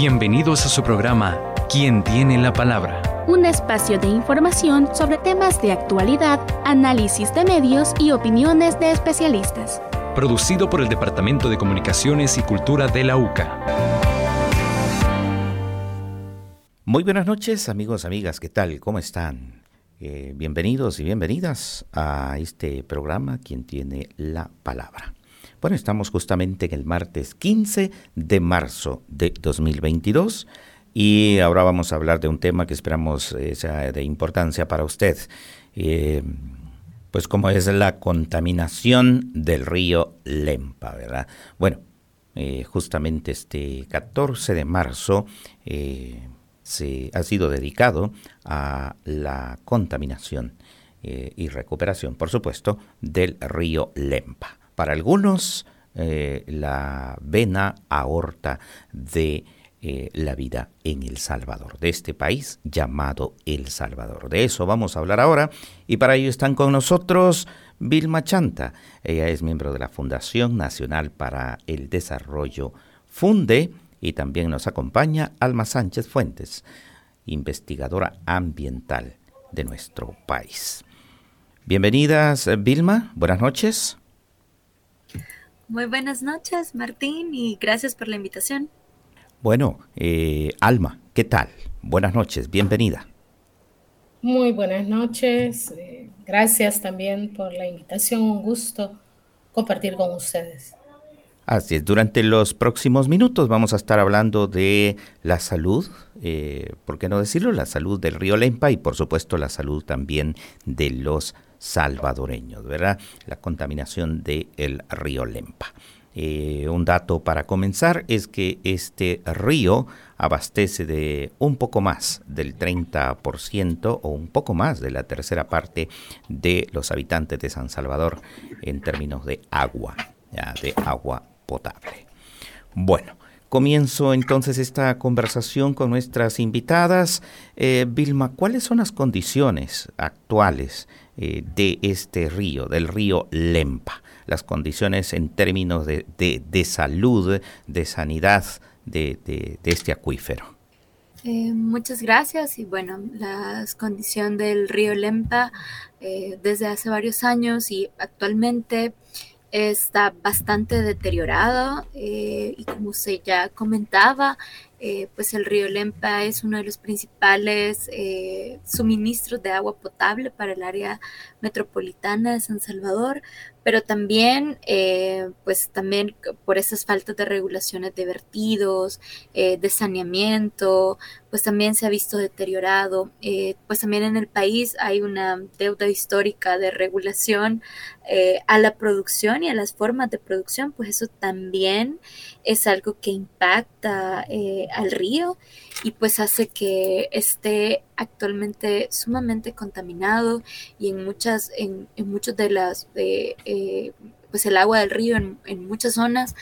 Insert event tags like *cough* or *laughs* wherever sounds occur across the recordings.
Bienvenidos a su programa ¿Quién tiene la palabra? Un espacio de información sobre temas de actualidad, análisis de medios y opiniones de especialistas. Producido por el Departamento de Comunicaciones y Cultura de la UCA. Muy buenas noches amigos, amigas, ¿qué tal? ¿Cómo están? Eh, bienvenidos y bienvenidas a este programa ¿Quién tiene la palabra? Bueno, estamos justamente en el martes 15 de marzo de 2022 y ahora vamos a hablar de un tema que esperamos eh, sea de importancia para usted, eh, pues como es la contaminación del río Lempa, ¿verdad? Bueno, eh, justamente este 14 de marzo se ha sido dedicado a la contaminación y recuperación, por supuesto, del río Lempa para algunos eh, la vena aorta de eh, la vida en El Salvador, de este país llamado El Salvador. De eso vamos a hablar ahora y para ello están con nosotros Vilma Chanta. Ella es miembro de la Fundación Nacional para el Desarrollo Funde y también nos acompaña Alma Sánchez Fuentes, investigadora ambiental de nuestro país. Bienvenidas, Vilma. Buenas noches. Muy buenas noches, Martín, y gracias por la invitación. Bueno, eh, Alma, ¿qué tal? Buenas noches, bienvenida. Muy buenas noches, eh, gracias también por la invitación, un gusto compartir con ustedes. Así es, durante los próximos minutos vamos a estar hablando de la salud, eh, ¿por qué no decirlo? La salud del río Lempa y por supuesto la salud también de los salvadoreños, ¿verdad? La contaminación del río Lempa. Eh, un dato para comenzar es que este río abastece de un poco más del 30% o un poco más de la tercera parte de los habitantes de San Salvador en términos de agua, de agua potable. Bueno, Comienzo entonces esta conversación con nuestras invitadas. Eh, Vilma, ¿cuáles son las condiciones actuales eh, de este río, del río Lempa, las condiciones en términos de, salud, de sanidad de, este acuífero. Eh, muchas gracias y bueno, la condición del río Lempa eh, desde hace varios años y actualmente está bastante deteriorado y como usted ya comentaba, eh, pues el río Lempa es uno de los principales eh, suministros de agua potable para el área metropolitana de San Salvador, pero también, eh, pues también por esas faltas de regulaciones de vertidos, de saneamiento, pues también se ha visto deteriorado. pues también en el país hay una deuda histórica de regulación a la producción y a las formas de producción, pues eso también es algo que impacta al río y pues hace que esté actualmente sumamente contaminado y en muchas, en, en muchos de las, eh, pues el agua del río en, muchas zonas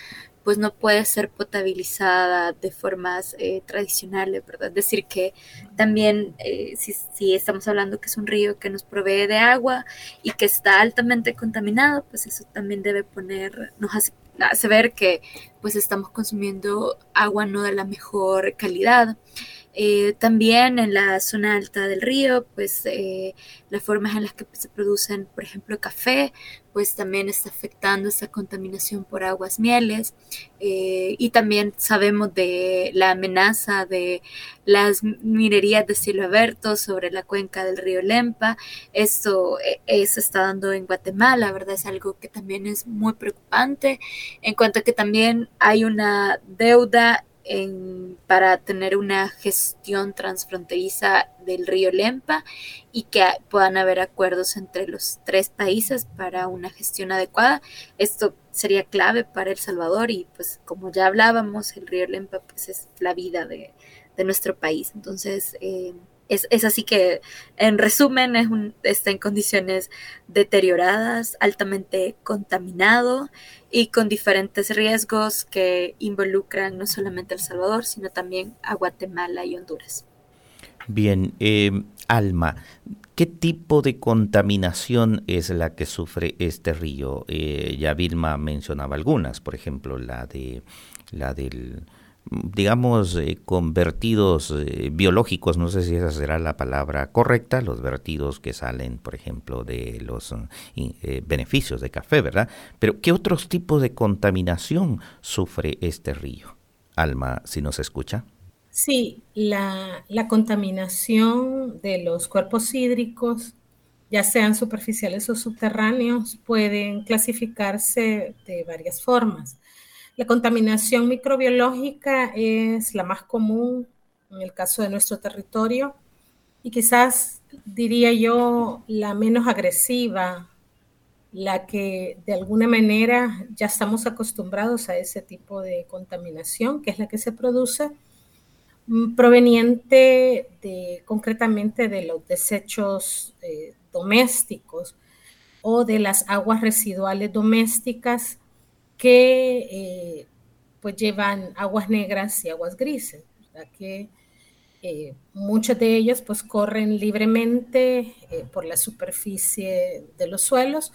pues no puede ser potabilizada de formas eh, tradicionales, ¿verdad? Es decir, que también eh, si, si, estamos hablando que es un río que nos provee de agua y que está altamente contaminado, pues eso también debe poner, nos hace hace ver que pues estamos consumiendo agua no de la mejor calidad. Eh, también en la zona alta del río, pues eh, las formas en las que se producen, por ejemplo, café, pues también está afectando esa contaminación por aguas mieles. Eh, y también sabemos de la amenaza de las minerías de cielo abierto sobre la cuenca del río Lempa. Esto se está dando en Guatemala, ¿verdad? Es algo que también es muy preocupante, en cuanto a que también hay una deuda para tener una gestión transfronteriza del río Lempa y que puedan haber acuerdos entre los tres países para una gestión adecuada. Esto sería clave para El Salvador y pues como ya hablábamos, el río Lempa pues es la vida de, nuestro país. Entonces, eh, es, así que, en resumen, es un, está en condiciones deterioradas, altamente contaminado y con diferentes riesgos que involucran no solamente a El Salvador, sino también a Guatemala y Honduras. Bien, eh, Alma, ¿qué tipo de contaminación es la que sufre este río? Eh, ya Vilma mencionaba algunas, por ejemplo, la de la del digamos, eh, con vertidos eh, biológicos, no sé si esa será la palabra correcta, los vertidos que salen, por ejemplo, de los eh, beneficios de café, ¿verdad? Pero ¿qué otros tipos de contaminación sufre este río? Alma, si nos escucha. Sí, la, la contaminación de los cuerpos hídricos, ya sean superficiales o subterráneos, pueden clasificarse de varias formas. La contaminación microbiológica es la más común en el caso de nuestro territorio y quizás diría yo la menos agresiva, la que de alguna manera ya estamos acostumbrados a ese tipo de contaminación, que es la que se produce mm, proveniente de concretamente de los desechos eh, domésticos o de las aguas residuales domésticas que eh, pues llevan aguas negras y aguas grises, que eh, muchos de ellos pues corren libremente eh, por la superficie de los suelos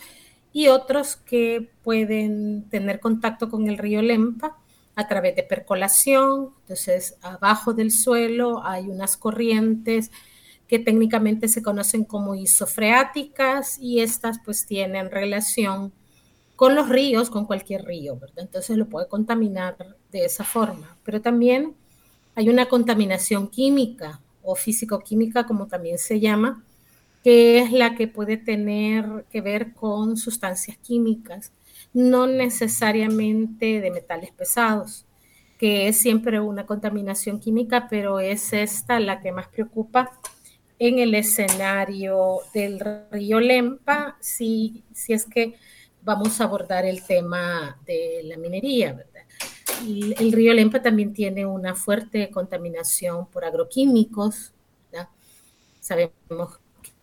y otros que pueden tener contacto con el río Lempa a través de percolación. Entonces, abajo del suelo hay unas corrientes que técnicamente se conocen como isofreáticas y estas pues tienen relación con los ríos, con cualquier río, ¿verdad? Entonces lo puede contaminar de esa forma. Pero también hay una contaminación química o físico-química, como también se llama, que es la que puede tener que ver con sustancias químicas, no necesariamente de metales pesados, que es siempre una contaminación química, pero es esta la que más preocupa en el escenario del río Lempa, si, si es que vamos a abordar el tema de la minería, ¿verdad? el río Lempa también tiene una fuerte contaminación por agroquímicos. Sabemos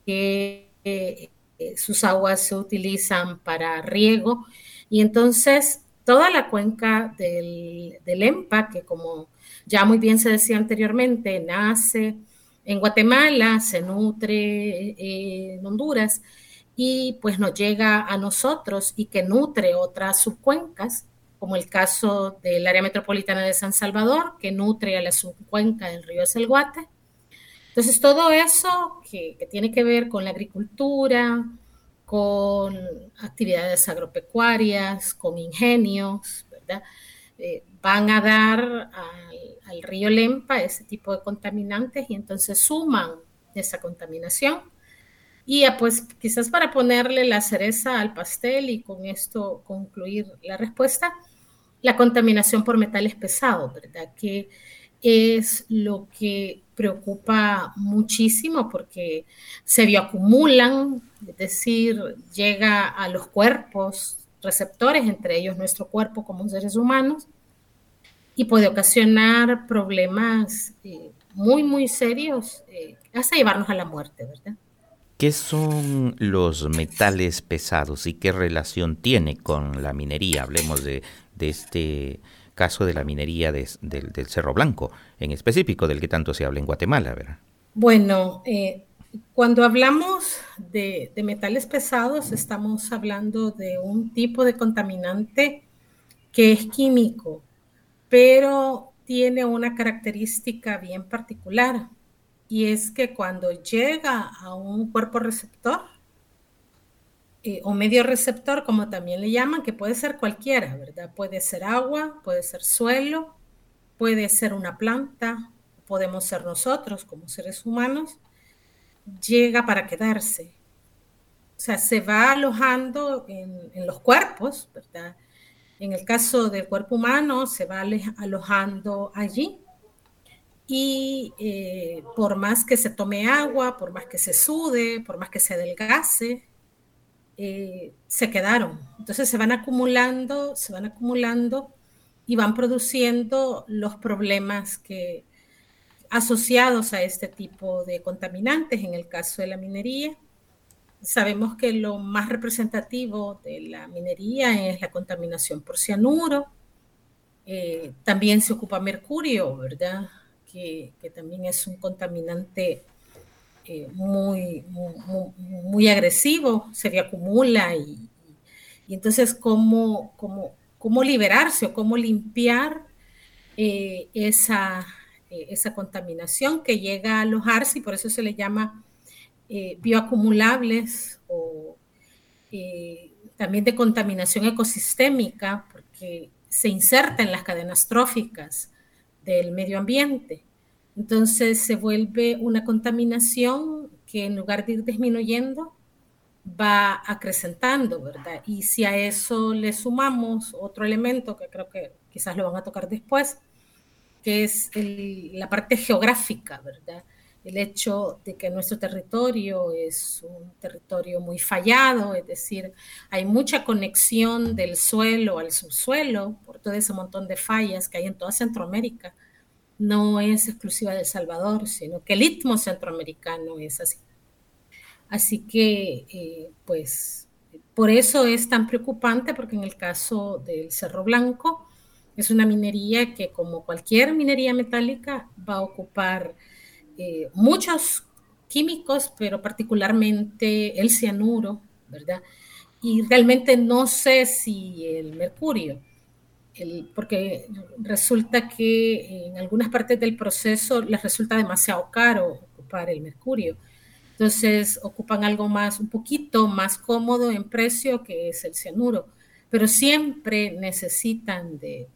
que eh, sus aguas se utilizan para riego y entonces toda la cuenca del, del Lempa, que como ya muy bien se decía anteriormente, nace en Guatemala, se nutre eh, en Honduras, y pues nos llega a nosotros y que nutre otras subcuencas, como el caso del área metropolitana de San Salvador, que nutre a la subcuenca del río Selguate. Entonces, todo eso que, tiene que ver con la agricultura, con actividades agropecuarias, con ingenios, ¿verdad? Eh, van a dar al, al río Lempa ese tipo de contaminantes y entonces suman esa contaminación y pues quizás para ponerle la cereza al pastel y con esto concluir la respuesta, la contaminación por metales pesados, ¿verdad? Que es lo que preocupa muchísimo porque se bioacumulan, es decir, llega a los cuerpos receptores, entre ellos nuestro cuerpo como seres humanos, y puede ocasionar problemas eh, muy, muy serios, eh, hasta llevarnos a la muerte, ¿verdad? ¿Qué son los metales pesados y qué relación tiene con la minería? Hablemos de, este caso de la minería del, Cerro Blanco, en específico, del que tanto se habla en Guatemala, ¿verdad? Bueno, eh, cuando hablamos de, de, metales pesados, estamos hablando de un tipo de contaminante que es químico, pero tiene una característica bien particular y es que cuando llega a un cuerpo receptor, eh, o medio receptor, como también le llaman, que puede ser cualquiera, ¿verdad? Puede ser agua, puede ser suelo, puede ser una planta, podemos ser nosotros como seres humanos, llega para quedarse. O sea, se va alojando en, en los cuerpos, ¿verdad? En el caso del cuerpo humano, se va alojando allí y eh, por más que se tome agua, por más que se sude, por más que se adelgase, eh, se quedaron. Entonces se van acumulando, se van acumulando y van produciendo los problemas que asociados a este tipo de contaminantes, en el caso de la minería. Sabemos que lo más representativo de la minería es la contaminación por cianuro. Eh, también se ocupa mercurio, ¿verdad? Que, también es un contaminante eh, muy, muy, agresivo, se acumula y, y entonces cómo, cómo, cómo, liberarse o cómo limpiar eh, esa, eh, esa contaminación que llega a alojarse y por eso se le llama bioacumulables o también de contaminación ecosistémica, porque se inserta en las cadenas tróficas del medio ambiente. Entonces se vuelve una contaminación que en lugar de ir disminuyendo, va acrecentando, ¿verdad? Y si a eso le sumamos otro elemento que creo que quizás lo van a tocar después, que es la parte geográfica, ¿verdad? El hecho de que nuestro territorio es un territorio muy fallado, es decir, hay mucha conexión del suelo al subsuelo por todo ese montón de fallas que hay en toda Centroamérica. No es exclusiva de El Salvador, sino que el istmo centroamericano es así. Así que, eh, pues, por eso es tan preocupante, porque en el caso del Cerro Blanco, es una minería que, como cualquier minería metálica, va a ocupar eh, muchos químicos, pero particularmente el cianuro, ¿verdad? Y realmente no sé si el mercurio, porque resulta que en algunas partes del proceso les resulta demasiado caro ocupar el mercurio. Entonces ocupan algo más, un poquito más cómodo en precio que es el cianuro, pero siempre necesitan de,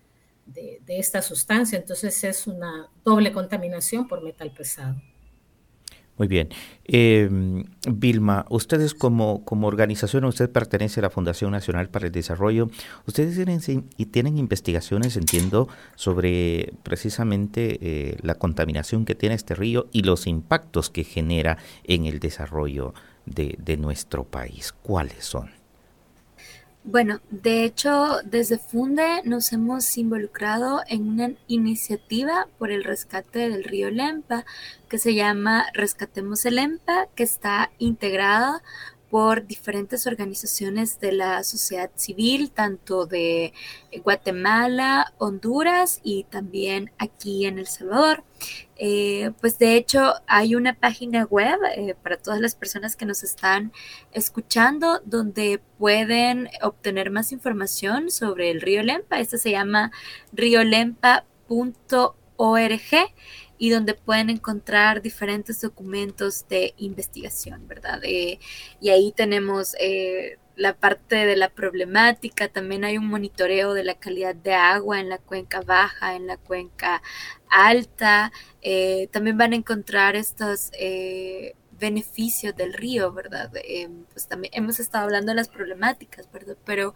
esta sustancia, entonces es una doble contaminación por metal pesado. Muy bien. Eh, Vilma, ustedes como, como organización, usted pertenece a la Fundación Nacional para el Desarrollo, ustedes tienen, y tienen investigaciones, entiendo, sobre precisamente eh, la contaminación que tiene este río y los impactos que genera en el desarrollo de, de nuestro país. ¿Cuáles son? Bueno, de hecho, desde Funde nos hemos involucrado en una iniciativa por el rescate del río Lempa que se llama Rescatemos el Lempa, que está integrada por diferentes organizaciones de la sociedad civil, tanto de Guatemala, Honduras y también aquí en El Salvador. Eh, pues de hecho hay una página web eh, para todas las personas que nos están escuchando donde pueden obtener más información sobre el río Lempa. Este se llama riolempa.org y donde pueden encontrar diferentes documentos de investigación, ¿verdad? Eh, y ahí tenemos eh, la parte de la problemática, también hay un monitoreo de la calidad de agua en la cuenca baja, en la cuenca alta, eh, también van a encontrar estos beneficios del río, ¿verdad? pues también hemos estado hablando de las problemáticas, ¿verdad? Pero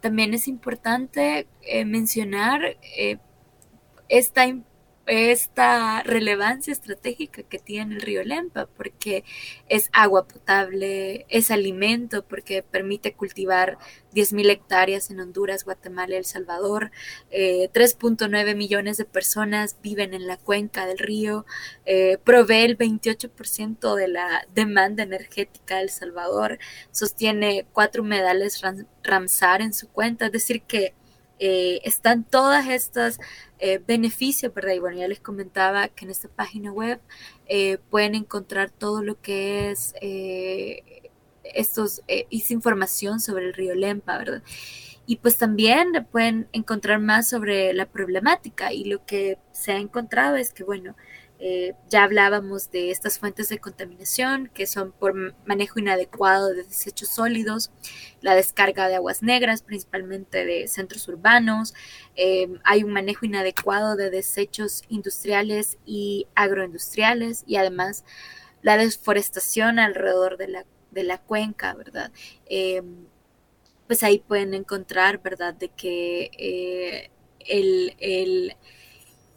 también es importante mencionar esta esta relevancia estratégica que tiene el río Lempa, porque es agua potable, es alimento, porque permite cultivar 10.000 hectáreas en Honduras, Guatemala y El Salvador. 3.9 eh, millones de personas viven en la cuenca del río, eh, provee el 28% de la demanda energética de El Salvador, sostiene cuatro medales Ramsar en su cuenta, es decir, que eh, están todas estas eh, beneficios, ¿verdad? Y bueno, ya les comentaba que en esta página web eh, pueden encontrar todo lo que es estos, esa información sobre el río Lempa, ¿verdad? Y pues también pueden encontrar más sobre la problemática y lo que se ha encontrado es que, bueno, eh, ya hablábamos de estas fuentes de contaminación que son por manejo inadecuado de desechos sólidos, la descarga de aguas negras, principalmente de centros urbanos, eh, hay un manejo inadecuado de desechos industriales y agroindustriales y además la deforestación alrededor de la, de la cuenca, ¿verdad? Eh, pues ahí pueden encontrar, ¿verdad?, de que el, el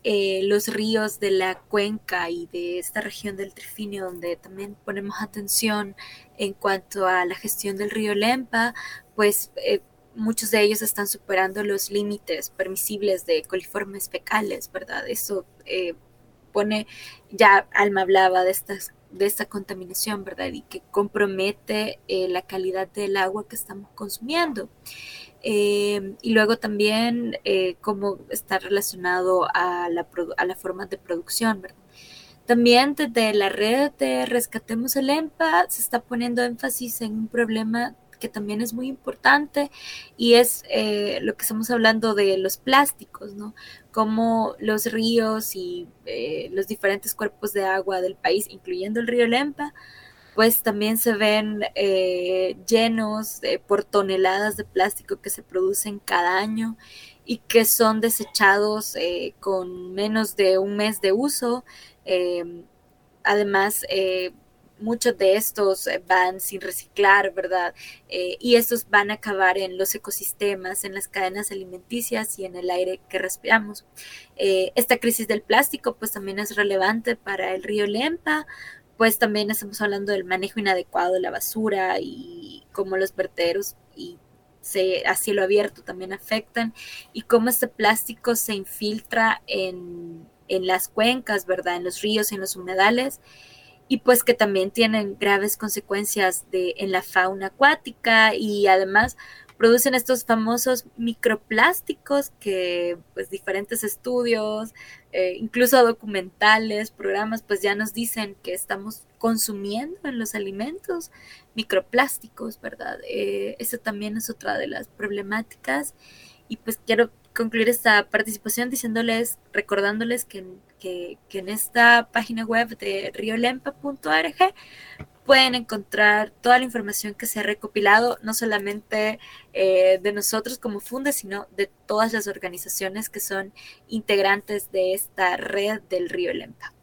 eh, los ríos de la cuenca y de esta región del Trifinio, donde también ponemos atención en cuanto a la gestión del río Lempa, pues eh, muchos de ellos están superando los límites permisibles de coliformes fecales, ¿verdad? Eso eh, pone, ya Alma hablaba de estas de esta contaminación, ¿verdad? Y que compromete la calidad del agua que estamos consumiendo. Eh, y luego también eh, cómo está relacionado a la, a la forma de producción, ¿verdad? También desde la red de Rescatemos el EMPA se está poniendo énfasis en un problema que también es muy importante y es eh, lo que estamos hablando de los plásticos, ¿no? Como los ríos y eh, los diferentes cuerpos de agua del país, incluyendo el río Lempa, pues también se ven eh, llenos por toneladas de plástico que se producen cada año y que son desechados con menos de un mes de uso. además, muchos de estos eh, van sin reciclar, ¿verdad? Eh, y estos van a acabar en los ecosistemas, en las cadenas alimenticias y en el aire que respiramos. Eh, esta crisis del plástico pues también es relevante para el río Lempa, pues también estamos hablando del manejo inadecuado de la basura y cómo los vertederos y se, a cielo abierto también afectan y cómo este plástico se infiltra en, en las cuencas, ¿verdad? En los ríos, en los humedales y pues que también tienen graves consecuencias de, en la fauna acuática y además producen estos famosos microplásticos que pues diferentes estudios, eh, incluso documentales, programas, pues ya nos dicen que estamos consumiendo en los alimentos microplásticos, ¿verdad? Eh, eso también es otra de las problemáticas y pues quiero concluir esta participación diciéndoles, recordándoles que, que, en esta página web de riolempa.org pueden encontrar toda la información que se ha recopilado, no solamente eh, de nosotros como Funde, sino de todas las organizaciones que son integrantes de esta red del Río Lempa.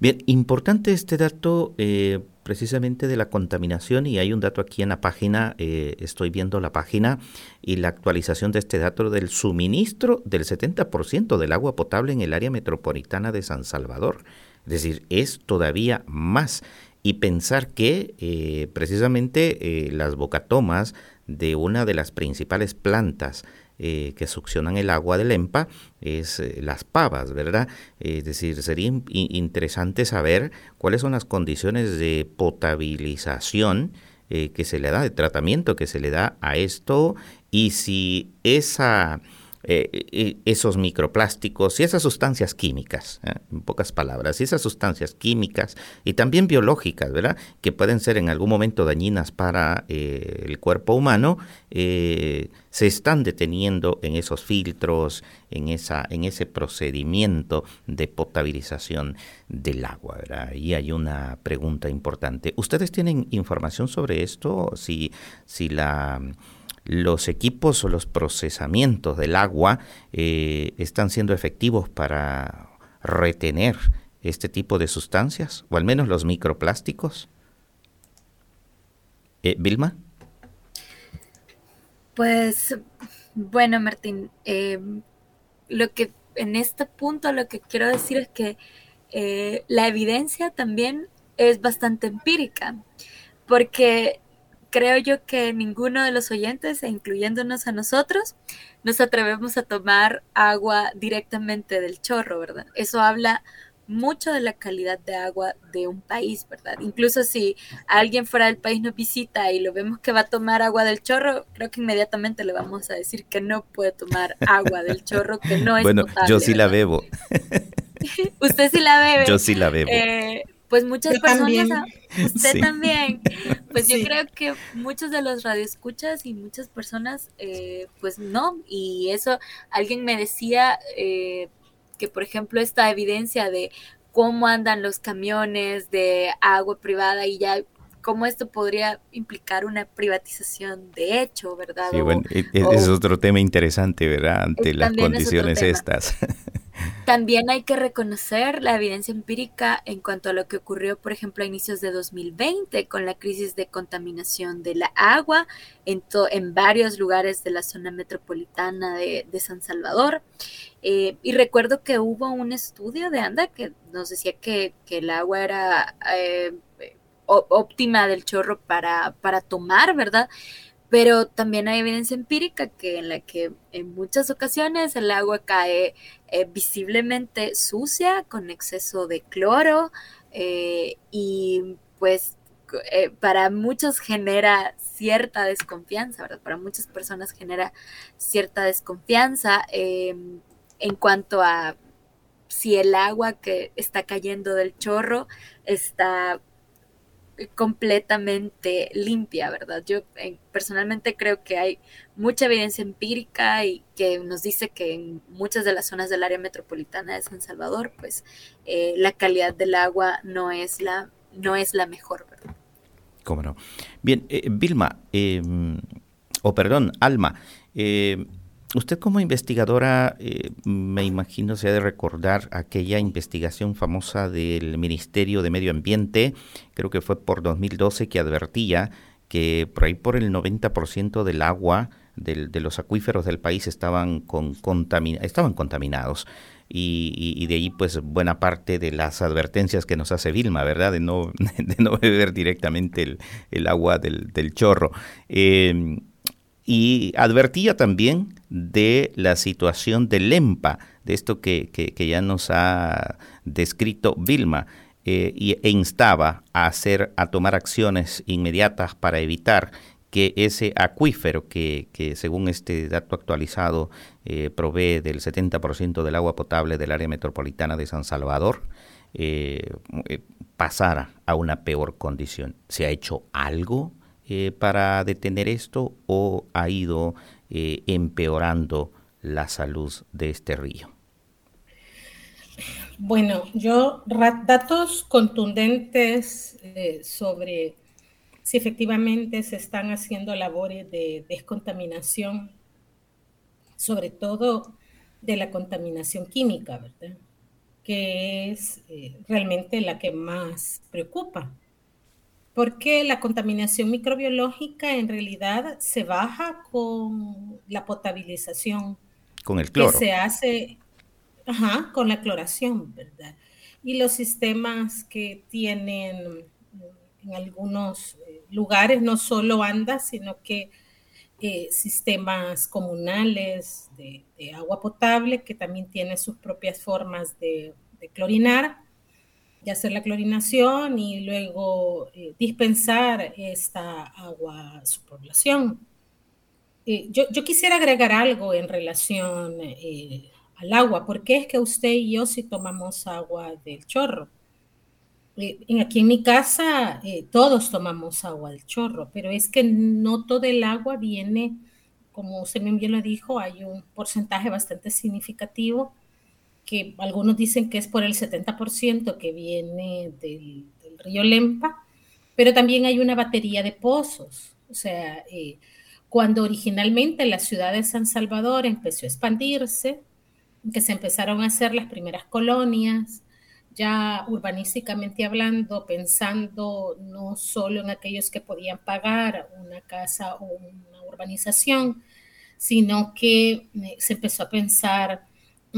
Bien, importante este dato eh, precisamente de la contaminación y hay un dato aquí en la página, eh, estoy viendo la página y la actualización de este dato del suministro del 70% del agua potable en el área metropolitana de San Salvador. Es decir, es todavía más. Y pensar que eh, precisamente las bocatomas de una de las principales plantas eh, que succionan el agua del EMPA es eh, las pavas, ¿verdad? Es decir, sería interesante saber cuáles son las condiciones de potabilización eh, que se le da, de tratamiento que se le da a esto y si esa eh, esos microplásticos y esas sustancias químicas, ¿eh? en pocas palabras, y esas sustancias químicas y también biológicas, ¿verdad? Que pueden ser en algún momento dañinas para eh, el cuerpo humano, se están deteniendo en esos filtros, en, esa, en ese procedimiento de potabilización del agua, ¿verdad? Y hay una pregunta importante. ¿Ustedes tienen información sobre esto? Si, si la los equipos o los procesamientos del agua eh, están siendo efectivos para retener este tipo de sustancias, o al menos los microplásticos. Eh, Vilma. Pues bueno, Martín, eh, lo que en este punto lo que quiero decir es que la evidencia también es bastante empírica, porque creo yo que ninguno de los oyentes, e incluyéndonos a nosotros, nos atrevemos a tomar agua directamente del chorro, ¿verdad? Eso habla mucho de la calidad de agua de un país, ¿verdad? Incluso si alguien fuera del país nos visita y lo vemos que va a tomar agua del chorro, creo que inmediatamente le vamos a decir que no puede tomar agua del chorro, que no es Bueno, yo sí la bebo. *laughs* Usted sí la bebe. Yo sí la bebo. Eh, pues muchas personas, *laughs* usted también, pues yo creo que muchos de los radioescuchas y muchas personas, eh, pues no, y eso alguien me decía eh, que, por ejemplo, esta evidencia de cómo andan los camiones de agua privada y ya cómo esto podría implicar una privatización de hecho, ¿verdad? Sí, bueno, e, e, es, otro tema interesante, ¿verdad? Ante las condiciones estas. *laughs* También hay que reconocer la evidencia empírica en cuanto a lo que ocurrió, por ejemplo, a inicios de 2020 con la crisis de contaminación de la agua en, varios lugares de la zona metropolitana de, San Salvador. Eh, y recuerdo que hubo un estudio de ANDA que nos decía que, el agua era eh, óptima del chorro para, para tomar, ¿verdad? Pero también hay evidencia empírica que en la que en muchas ocasiones el agua cae eh, visiblemente sucia con exceso de cloro eh, y pues eh, para muchos genera cierta desconfianza, ¿verdad? Para muchas personas genera cierta desconfianza em, en cuanto a si el agua que está cayendo del chorro está completamente limpia, ¿verdad? Yo eh, personalmente creo que hay mucha evidencia empírica y que nos dice que en muchas de las zonas del área metropolitana de San Salvador, pues eh, la calidad del agua no es la, no es la mejor, ¿verdad? ¿Cómo no? Bien, eh, Vilma, em, o perdón, Alma, Usted como investigadora, eh, me imagino se ha de recordar aquella investigación famosa del Ministerio de Medio Ambiente, creo que fue por 2012, que advertía que por ahí por el 90% del agua de los acuíferos del país estaban, con estaban contaminados. Y, de ahí pues buena parte de las advertencias que nos hace Vilma, ¿verdad? De no, *laughs* de no beber directamente el, agua del, chorro. Eh, y advertía también de la situación del EMPA, de esto que, ya nos ha descrito Vilma, eh, e instaba a hacer, a tomar acciones inmediatas para evitar que ese acuífero que, según este dato actualizado eh, provee del 70% del agua potable del área metropolitana de San Salvador, eh, pasara a una peor condición. ¿Se ha hecho algo para detener esto o ha ido eh, empeorando la salud de este río? Bueno, yo datos contundentes eh, sobre si efectivamente se están haciendo labores de descontaminación, sobre todo de la contaminación química, ¿verdad? Que es realmente la que más preocupa porque la contaminación microbiológica en realidad se baja con la potabilización. Con el cloro. Que se hace con la cloración, ¿verdad? Y los sistemas que tienen en algunos eh, lugares, no solo andas, sino que eh, sistemas comunales de, agua potable que también tienen sus propias formas de, de clorinar de hacer la clorinación y luego eh, dispensar esta agua a su población. Eh, yo, quisiera agregar algo en relación eh, al agua. ¿Por qué es que usted y yo si tomamos agua del chorro? aquí en mi casa todos tomamos agua del chorro, pero es que no todo el agua viene, como usted bien lo dijo, hay un porcentaje bastante significativo que algunos dicen que es por el 70% que viene del, río Lempa, pero también hay una batería de pozos. O sea, eh, cuando originalmente la ciudad de San Salvador empezó a expandirse, que se empezaron a hacer las primeras colonias, ya urbanísticamente hablando, pensando no solo en aquellos que podían pagar una casa o una urbanización, sino que eh, se empezó a pensar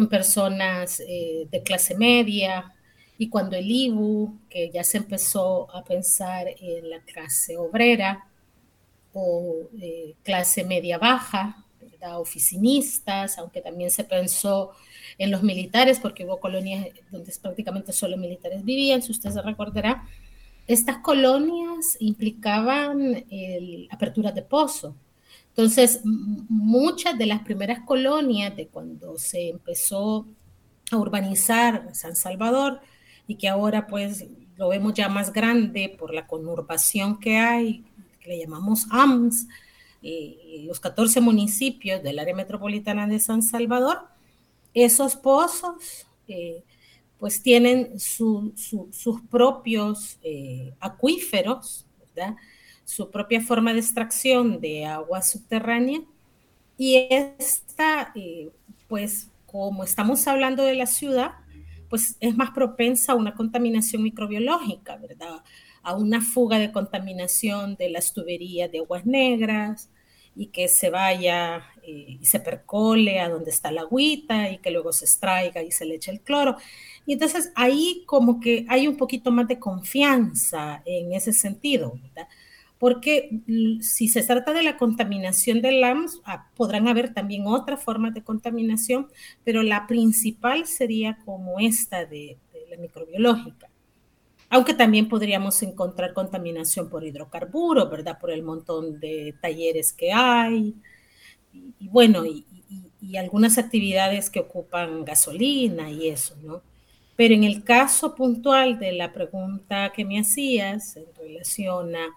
personas eh, de clase media, y cuando el IBU, que ya se empezó a pensar en la clase obrera o eh, clase media baja, oficinistas, aunque también se pensó en los militares, porque hubo colonias donde prácticamente solo militares vivían, si usted se recordará, estas colonias implicaban el, apertura de pozo, entonces, muchas de las primeras colonias de cuando se empezó a urbanizar San Salvador y que ahora pues lo vemos ya más grande por la conurbación que hay, que le llamamos AMS, y los 14 municipios del área metropolitana de San Salvador, esos pozos eh, pues tienen sus propios eh, acuíferos, ¿verdad? Su propia forma de extracción de agua subterránea y esta, eh, pues como estamos hablando de la ciudad, pues es más propensa a una contaminación microbiológica, ¿verdad? A una fuga de contaminación de las tuberías de aguas negras y que se vaya eh, y se percole a donde está la agüita y que luego se extraiga y se le eche el cloro. Y entonces ahí como que hay un poquito más de confianza en ese sentido, ¿verdad? Porque si se trata de la contaminación del LAMS, ah, podrán haber también otras formas de contaminación, pero la principal sería como esta de, la microbiológica. Aunque también podríamos encontrar contaminación por hidrocarburos, ¿verdad? Por el montón de talleres que hay. Y, bueno, y, y, algunas actividades que ocupan gasolina y eso, ¿no? Pero en el caso puntual de la pregunta que me hacías en relación a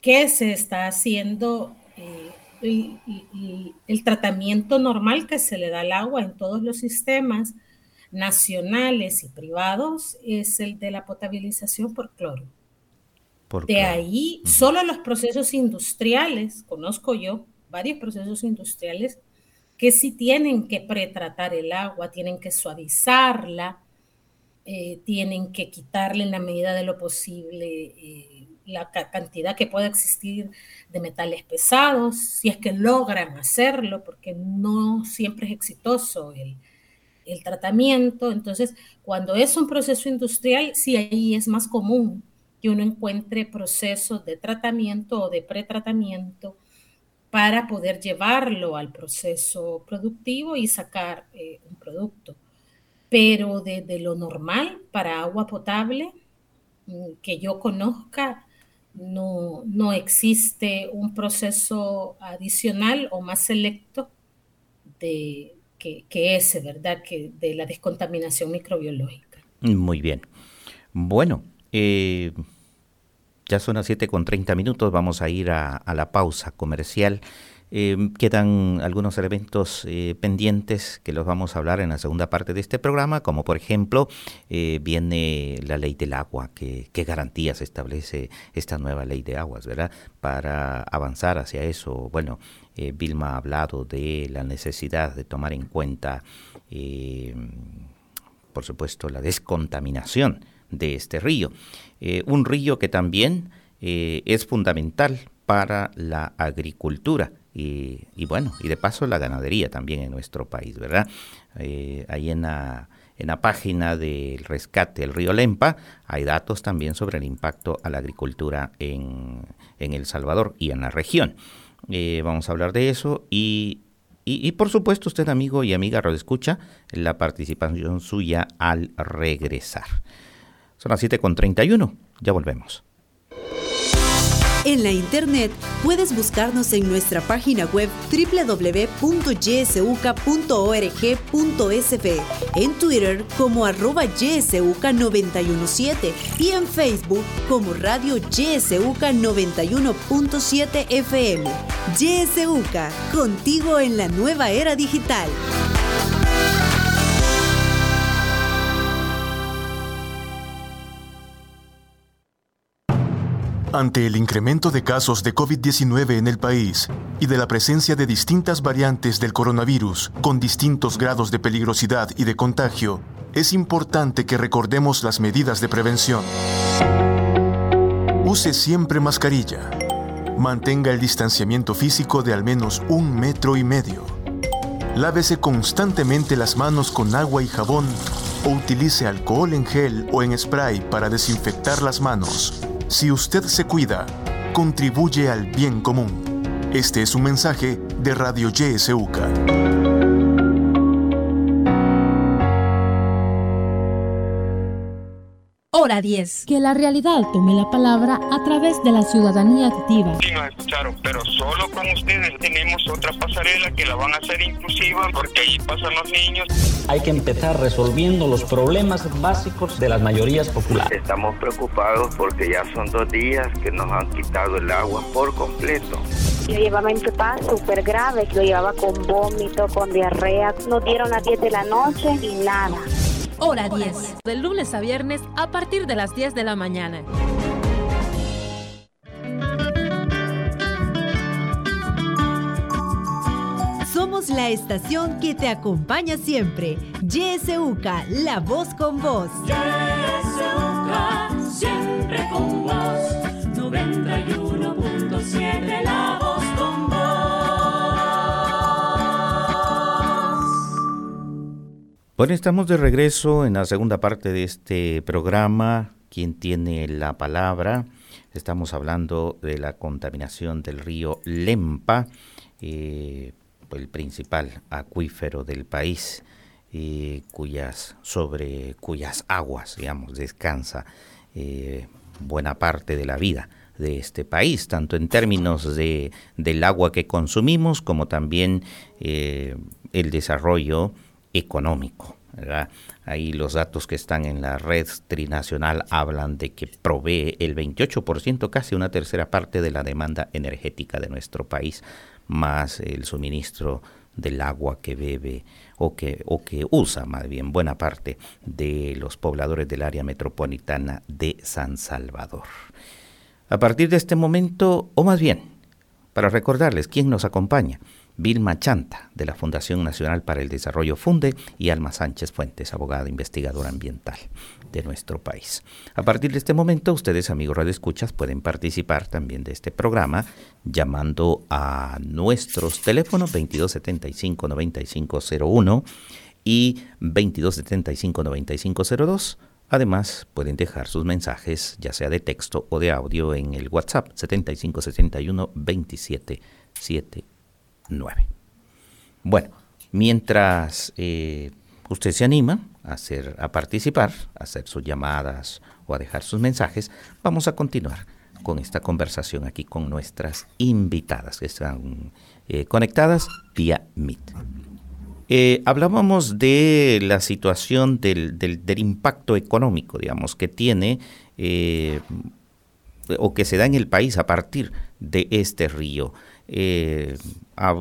qué se está haciendo eh, el tratamiento normal que se le da al agua en todos los sistemas nacionales y privados es el de la potabilización por cloro. de ahí, solo los procesos industriales, conozco yo varios procesos industriales que sí tienen que pretratar el agua, tienen que suavizarla, eh, tienen que quitarle en la medida de lo posible eh, la cantidad que pueda existir de metales pesados, si es que logran hacerlo, porque no siempre es exitoso el, el tratamiento. Entonces, cuando es un proceso industrial, sí ahí es más común que uno encuentre procesos de tratamiento o de pretratamiento para poder llevarlo al proceso productivo y sacar eh, un producto pero de, lo normal para agua potable mm, que yo conozca, no, no existe un proceso adicional o más selecto de, que, ese, ¿verdad? Que de la descontaminación microbiológica. Muy bien. Bueno, eh, ya son las 7 con 30 minutos, vamos a ir a, a la pausa comercial. Em, quedan algunos elementos eh, pendientes que los vamos a hablar en la segunda parte de este programa, como por ejemplo eh, viene la ley del agua, que, qué garantías establece esta nueva ley de aguas, ¿verdad? Para avanzar hacia eso, bueno, eh, Vilma ha hablado de la necesidad de tomar en cuenta, em, por supuesto, la descontaminación de este río. un río que también es fundamental para la agricultura y, bueno, y de paso la ganadería también en nuestro país, ¿verdad? Eh, ahí en la, en la página del rescate del río Lempa hay datos también sobre el impacto a la agricultura en, El Salvador y en la región. Eh, vamos a hablar de eso y, y, por supuesto usted amigo y amiga escucha la participación suya al regresar. Son las 7.31, ya volvemos. En la internet puedes buscarnos en nuestra página web www.ysuca.org.sv, en Twitter como arroba ysuca917 y en Facebook como Radio YSUCA 91.7 FM. YSUCA, contigo en la nueva era digital. Ante el incremento de casos de COVID-19 en el país y de la presencia de distintas variantes del coronavirus con distintos grados de peligrosidad y de contagio, es importante que recordemos las medidas de prevención. Use siempre mascarilla. Mantenga el distanciamiento físico de al menos un metro y medio. Lávese constantemente las manos con agua y jabón o utilice alcohol en gel o en spray para desinfectar las manos. Si usted se cuida, contribuye al bien común. Este es un mensaje de Radio YSUCA. Hora 10. Que la realidad tome la palabra a través de la ciudadanía activa. Sí, nos escucharon, pero solo con ustedes tenemos otra pasarela que la van a hacer inclusiva porque ahí pasan los niños. Hay que empezar resolviendo los problemas básicos de las mayorías populares. Estamos preocupados porque ya son dos días que nos han quitado el agua por completo. Yo llevaba en paz súper grave, lo llevaba con vómito, con diarrea. Nos dieron a 10 de la noche y nada. Hora 10. De lunes a viernes a partir de las 10 de la mañana. Somos la estación que te acompaña siempre. YSUCA, la voz con voz. YSUCA, siempre con vos. 91.7, la voz Bueno, estamos de regreso en la segunda parte de este programa. ¿Quién tiene la palabra? Estamos hablando de la contaminación del río Lempa, eh, el principal acuífero del país, eh, cuyas, sobre cuyas aguas, digamos, descansa eh, buena parte de la vida de este país, tanto en términos de, del agua que consumimos como también el desarrollo económico Ahí los datos que están en la red trinacional hablan de que provee el 28%, casi una tercera parte de la demanda energética de nuestro país, más el suministro del agua que bebe o que, o que usa más bien buena parte de los pobladores del área metropolitana de San Salvador. A partir de este momento, o más bien, para recordarles quién nos acompaña, Vilma Chanta, de la Fundación Nacional para el Desarrollo Funde, y Alma Sánchez Fuentes, abogada investigadora ambiental de nuestro país. A partir de este momento, ustedes, amigos radioescuchas, pueden participar también de este programa llamando a nuestros teléfonos 2275-9501 y 2275-9502. Además, pueden dejar sus mensajes, ya sea de texto o de audio, en el WhatsApp 7571 2777 9. Bueno, mientras eh, usted se anima a, hacer, a participar, a hacer sus llamadas o a dejar sus mensajes, vamos a continuar con esta conversación aquí con nuestras invitadas que están eh, conectadas vía Meet. Eh, hablábamos de la situación del, del, impacto económico, digamos, que tiene o que se da en el país a partir de este río. Eh,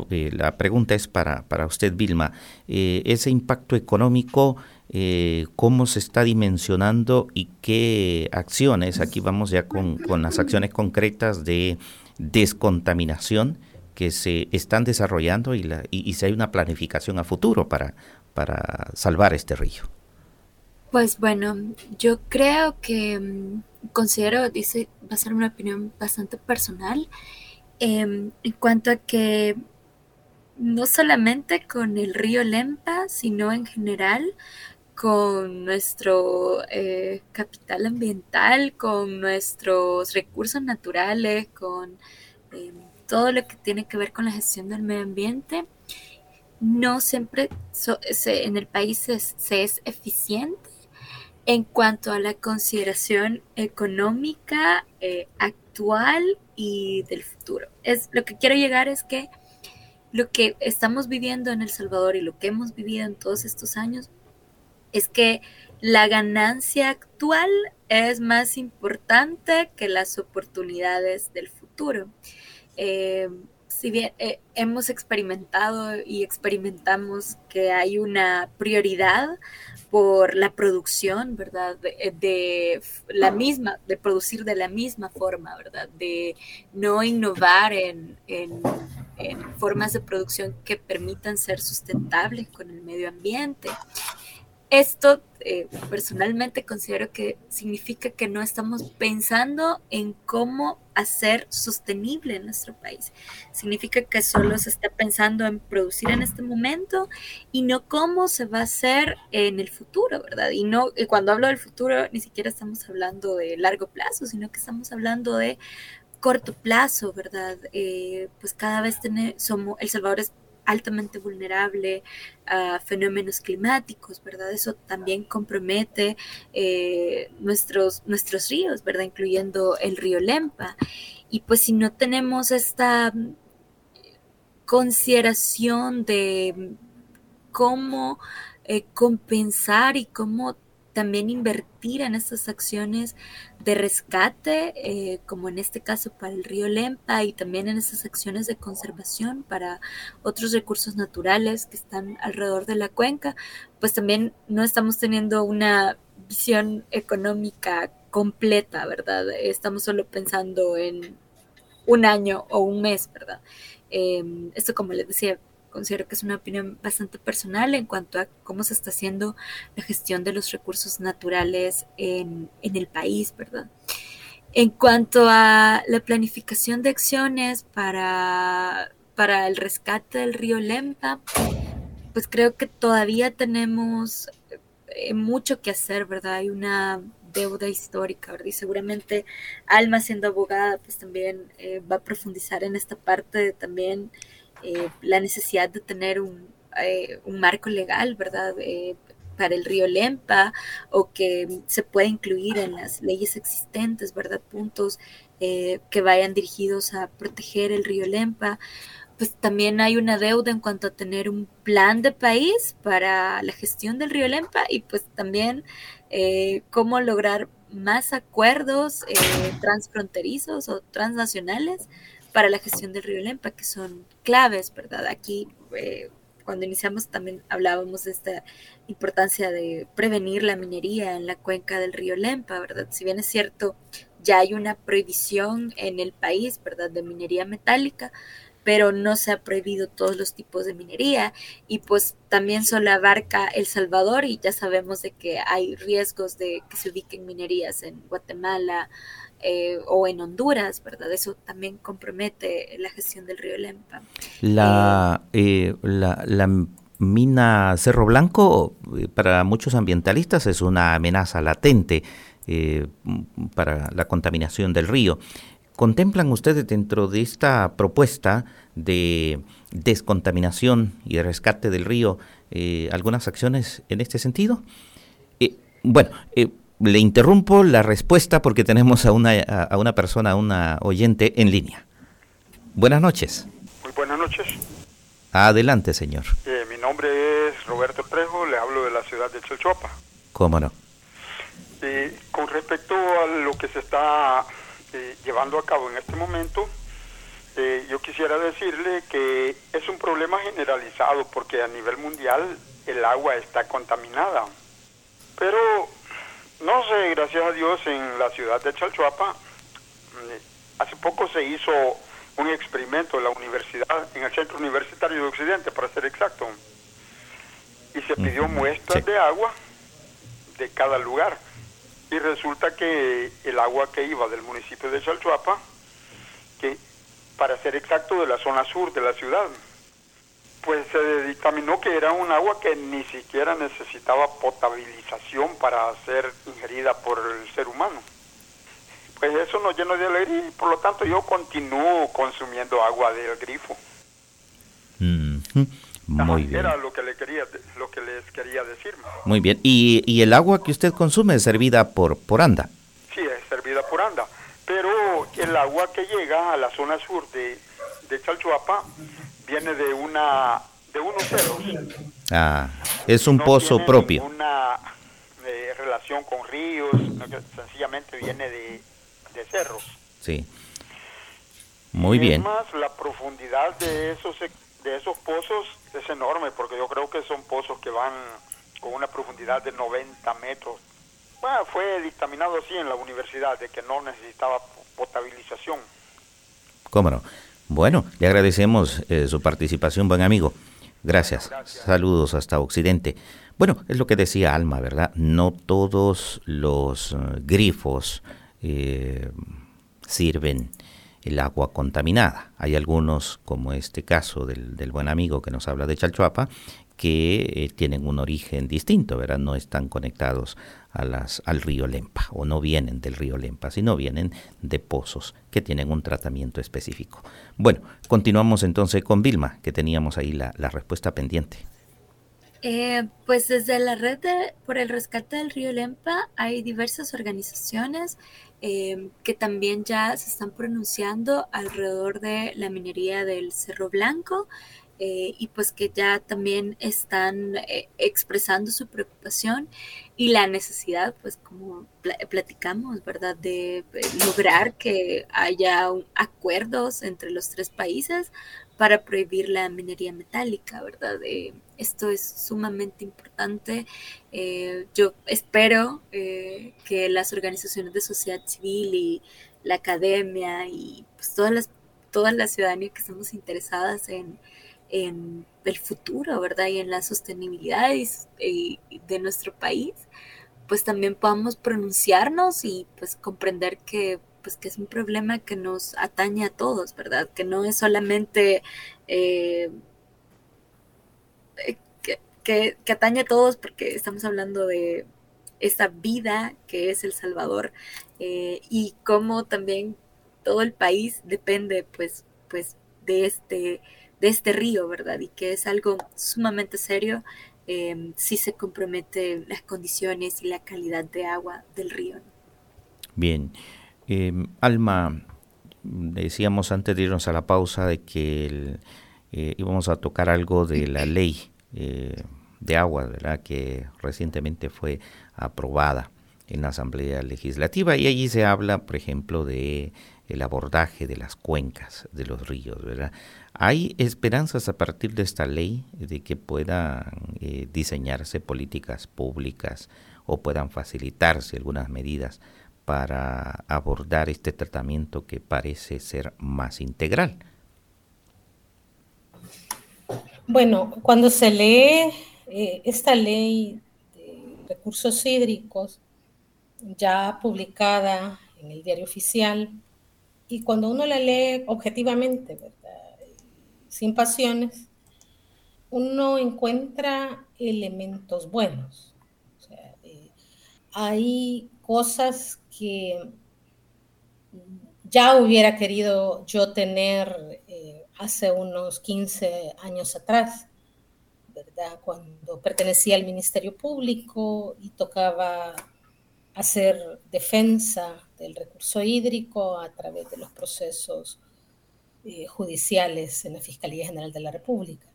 eh, la pregunta es para, para usted, Vilma. Eh, ese impacto económico, ¿cómo se está dimensionando y qué acciones? Aquí vamos ya con, las acciones concretas de descontaminación que se están desarrollando y, la, y, si hay una planificación a futuro para, para salvar este río. Pues bueno, yo creo que mm, considero, dice, va a ser una opinión bastante personal, Em, en cuanto a que no solamente con el río Lempa, sino en general con nuestro eh, capital ambiental, con nuestros recursos naturales, con em, todo lo que tiene que ver con la gestión del medio ambiente, no siempre en el país se es eficiente en cuanto a la consideración económica eh, y del futuro. Es, lo que quiero llegar es que lo que estamos viviendo en El Salvador y lo que hemos vivido en todos estos años es que la ganancia actual es más importante que las oportunidades del futuro. Eh, si bien eh, hemos experimentado y experimentamos que hay una prioridad por la producción, ¿verdad? De, la misma, de producir de la misma forma, ¿verdad? De no innovar en, formas de producción que permitan ser sustentables con el medio ambiente. Esto eh, personalmente considero que significa que no estamos pensando en cómo hacer sostenible nuestro país. Significa que solo se está pensando en producir en este momento y no cómo se va a hacer en el futuro, ¿verdad? Y no, cuando hablo del futuro, ni siquiera estamos hablando de largo plazo, sino que estamos hablando de corto plazo, ¿verdad? Eh, pues cada vez tenemos, somos, El Salvador es altamente vulnerable a fenómenos climáticos, ¿verdad? Eso también compromete eh, nuestros, nuestros ríos, ¿verdad? Incluyendo el río Lempa. Y pues si no tenemos esta consideración de cómo eh, compensar y cómo también invertir en estas acciones de rescate, eh, como en este caso para el río Lempa, y también en estas acciones de conservación para otros recursos naturales que están alrededor de la cuenca, pues también no estamos teniendo una visión económica completa, ¿verdad? Estamos solo pensando en un año o un mes, ¿verdad? Eh, esto, como les decía, considero que es una opinión bastante personal en cuanto a cómo se está haciendo la gestión de los recursos naturales en, el país, ¿verdad? En cuanto a la planificación de acciones para, para el rescate del río Lempa, pues creo que todavía tenemos eh, mucho que hacer, ¿verdad? Hay una deuda histórica, ¿verdad? Y seguramente Alma siendo abogada, pues también eh, va a profundizar en esta parte de también eh, la necesidad de tener un, eh, marco legal, ¿verdad? Eh, para el río Lempa o que se pueda incluir en las leyes existentes, ¿verdad? Puntos que vayan dirigidos a proteger el río Lempa pues también hay una deuda en cuanto a tener un plan de país para la gestión del río Lempa y pues también eh, cómo lograr más acuerdos eh, transfronterizos o transnacionales para la gestión del río Lempa, que son claves, ¿verdad? Aquí, eh, cuando iniciamos, también hablábamos de esta importancia de prevenir la minería en la cuenca del río Lempa, ¿verdad? Si bien es cierto, ya hay una prohibición en el país, ¿verdad?, de minería metálica, pero no se ha prohibido todos los tipos de minería y pues también solo abarca El Salvador y ya sabemos de que hay riesgos de que se ubiquen minerías en Guatemala eh, o en Honduras, ¿verdad? Eso también compromete la gestión del río Lempa. La, eh, la, la mina Cerro Blanco eh, para muchos ambientalistas es una amenaza latente para la contaminación del río. ¿Contemplan ustedes dentro de esta propuesta de descontaminación y de rescate del río eh, algunas acciones en este sentido? Eh, bueno, eh, le interrumpo la respuesta porque tenemos a una, a una persona, a una oyente en línea. Buenas noches. Muy buenas noches. Adelante, señor. mi nombre es Roberto Trejo, le hablo de la ciudad de Chalchuapa. ¿Cómo no? con respecto a lo que se está este, llevando a cabo en este momento, eh, yo quisiera decirle que es un problema generalizado porque a nivel mundial el agua está contaminada. Pero, no sé, gracias a Dios, en la ciudad de Chalchuapa, mm, hace poco se hizo un experimento en la universidad, en el Centro Universitario de Occidente, para ser exacto, y se pidió muestras de agua de cada lugar. Y resulta que el agua que iba del municipio de Chalchuapa, que para ser exacto de la zona sur de la ciudad, pues se dictaminó que era un agua que ni siquiera necesitaba potabilización para ser ingerida por el ser humano. Pues eso nos llena de alegría y por lo tanto yo continúo consumiendo agua del grifo. Muy bien. Era lo que, le quería, lo que les quería decir. Muy bien. ¿Y, ¿Y, el agua que usted consume es servida por, por anda? Sí, es servida por anda. Pero el agua que llega a la zona sur de, de Chalchuapa viene de una de unos cerros. Ah, es un pozo propio. Una eh, relación con ríos, sencillamente viene de, de cerros. Sí. Muy bien. Además, la profundidad de esos de esos pozos es enorme porque yo creo que son pozos que van con una profundidad de 90 metros. Bueno, fue dictaminado así en la universidad de que no necesitaba potabilización. ¿Cómo no? Bueno, le agradecemos eh, su participación, buen amigo. Gracias. Saludos hasta Occidente. Bueno, es lo que decía Alma, ¿verdad? No todos los uh, grifos eh, sirven el agua contaminada. Hay algunos, como este caso del, del buen amigo que nos habla de Chalchuapa, que eh, tienen un origen distinto, ¿verdad? No están conectados a las, al río Lempa o no vienen del río Lempa, sino vienen de pozos que tienen un tratamiento específico. Bueno, continuamos entonces con Vilma, que teníamos ahí la, la respuesta pendiente. Eh, pues desde la red de, por el rescate del río Lempa hay diversas organizaciones eh, que también ya se están pronunciando alrededor de la minería del Cerro Blanco eh, y pues que ya también están eh, expresando su preocupación y la necesidad, pues como pl platicamos, ¿verdad?, de lograr que haya acuerdos entre los tres países para prohibir la minería metálica, ¿verdad? Eh, esto es sumamente importante. Eh, yo espero eh, que las organizaciones de sociedad civil y la academia y pues, todas las toda que estamos interesadas en, en el futuro, ¿verdad? Y en la sostenibilidad y, de nuestro país, pues también podamos pronunciarnos y pues comprender que pues que es un problema que nos atañe a todos, ¿verdad? Que no es solamente eh, eh, que, que, que, atañe a todos porque estamos hablando de esa vida que es El Salvador eh, y cómo también todo el país depende pues, pues de, este, de este río, ¿verdad? Y que es algo sumamente serio eh, si se compromete las condiciones y la calidad de agua del río. Bien. Eh, Alma, decíamos antes de irnos a la pausa de que eh, íbamos a tocar algo de la ley eh, de agua, ¿verdad? Que recientemente fue aprobada en la Asamblea Legislativa y allí se habla, por ejemplo, de el abordaje de las cuencas de los ríos, ¿verdad? ¿Hay esperanzas a partir de esta ley de que puedan eh, diseñarse políticas públicas o puedan facilitarse algunas medidas para abordar este tratamiento que parece ser más integral? Bueno, cuando se lee eh, esta ley de recursos hídricos, ya publicada en el diario oficial, y cuando uno la lee objetivamente, sin pasiones, uno encuentra elementos buenos. Eh, hay cosas que ya hubiera querido yo tener eh, hace unos 15 años atrás, ¿verdad? Cuando pertenecía al Ministerio Público y tocaba hacer defensa del recurso hídrico a través de los procesos eh, judiciales en la Fiscalía General de la República.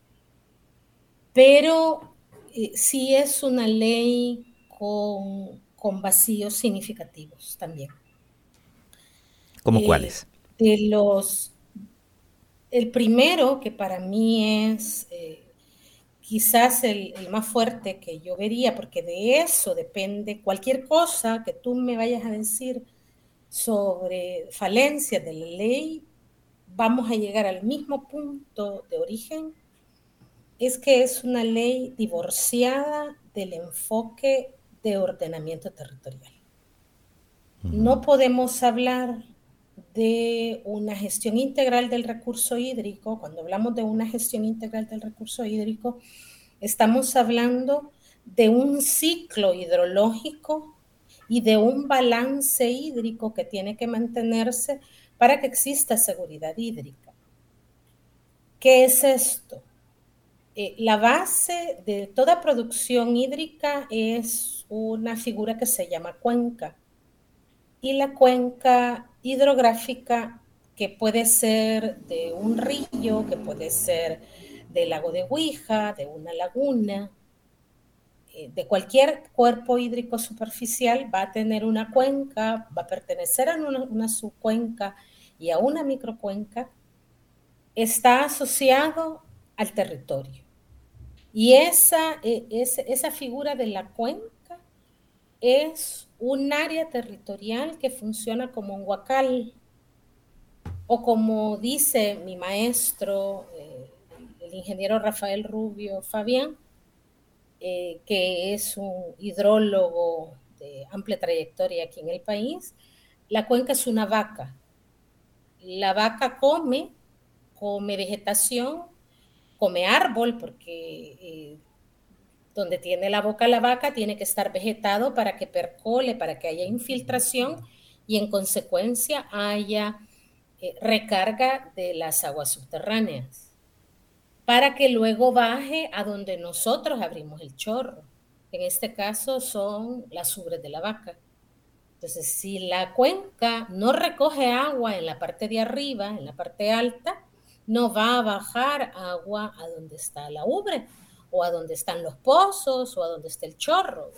Pero eh, sí es una ley con, con vacíos significativos también. ¿Cómo eh, cuáles? De los, el primero que para mí es quizás el, más fuerte que yo vería, porque de eso depende cualquier cosa que tú me vayas a decir sobre falencias de la ley, vamos a llegar al mismo punto de origen, es que es una ley divorciada del enfoque de ordenamiento territorial. No podemos hablar de una gestión integral del recurso hídrico, cuando hablamos de una gestión integral del recurso hídrico, estamos hablando de un ciclo hidrológico y de un balance hídrico que tiene que mantenerse para que exista seguridad hídrica. ¿Qué es esto? Eh, la base de toda producción hídrica es una figura que se llama cuenca. Y la cuenca hidrográfica que puede ser de un río, que puede ser del lago de Huija, de una laguna, eh, de cualquier cuerpo hídrico superficial va a tener una cuenca, va a pertenecer a una, subcuenca y a una microcuenca, está asociado al territorio. Y esa, e, esa figura de la cuenca es un área territorial que funciona como un huacal, o como dice mi maestro, eh, el ingeniero Rafael Rubio Fabián, eh, que es un hidrólogo de amplia trayectoria aquí en el país, la cuenca es una vaca. La vaca come, come vegetación, come árbol, porque eh, donde tiene la boca la vaca tiene que estar vegetado para que percole, para que haya infiltración y en consecuencia haya eh, recarga de las aguas subterráneas, para que luego baje a donde nosotros abrimos el chorro. En este caso son las ubres de la vaca. Entonces, si la cuenca no recoge agua en la parte de arriba, en la parte alta, no va a bajar agua a donde está la ubre o a donde están los pozos o a donde está el chorro.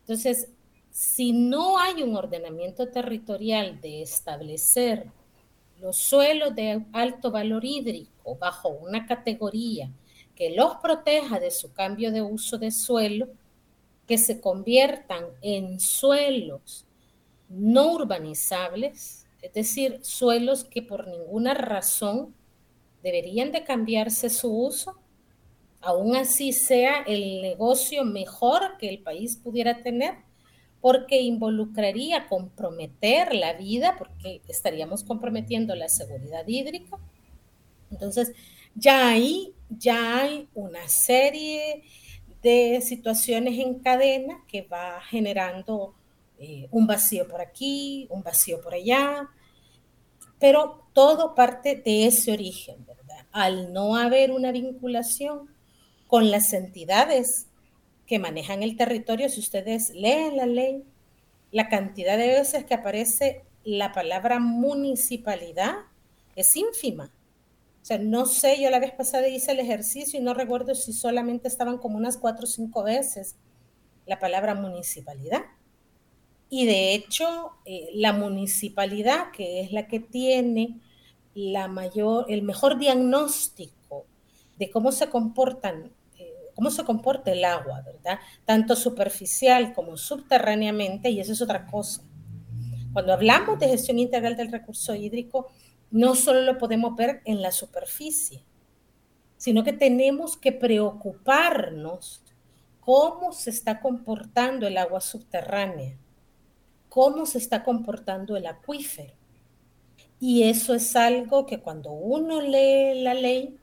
Entonces, si no hay un ordenamiento territorial de establecer los suelos de alto valor hídrico bajo una categoría que los proteja de su cambio de uso de suelo, que se conviertan en suelos no urbanizables, es decir, suelos que por ninguna razón deberían de cambiarse su uso, aún así sea el negocio mejor que el país pudiera tener, porque involucraría comprometer la vida, porque estaríamos comprometiendo la seguridad hídrica. Entonces, ya ahí ya hay una serie de situaciones en cadena que va generando eh, un vacío por aquí, un vacío por allá, pero todo parte de ese origen, ¿verdad? Al no haber una vinculación con las entidades que manejan el territorio, si ustedes leen la ley, la cantidad de veces que aparece la palabra municipalidad es ínfima. O sea, no sé, yo la vez pasada hice el ejercicio y no recuerdo si solamente estaban como unas cuatro o cinco veces la palabra municipalidad. Y de hecho, eh, la municipalidad, que es la que tiene la mayor, el mejor diagnóstico de cómo se comportan, cómo se comporta el agua, ¿verdad? Tanto superficial como subterráneamente, y eso es otra cosa. Cuando hablamos de gestión integral del recurso hídrico, no solo lo podemos ver en la superficie, sino que tenemos que preocuparnos cómo se está comportando el agua subterránea, cómo se está comportando el acuífero. Y eso es algo que cuando uno lee la ley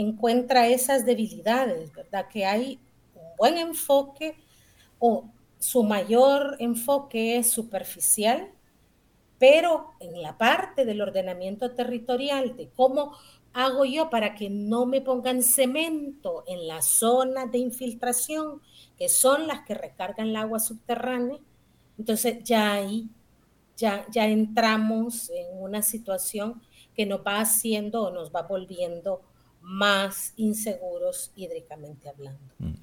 encuentra esas debilidades, ¿verdad? Que hay un buen enfoque o su mayor enfoque es superficial, pero en la parte del ordenamiento territorial, de cómo hago yo para que no me pongan cemento en las zonas de infiltración, que son las que recargan el agua subterránea, entonces ya ahí, ya, ya entramos en una situación que nos va haciendo o nos va volviendo más inseguros hídricamente hablando. Mm.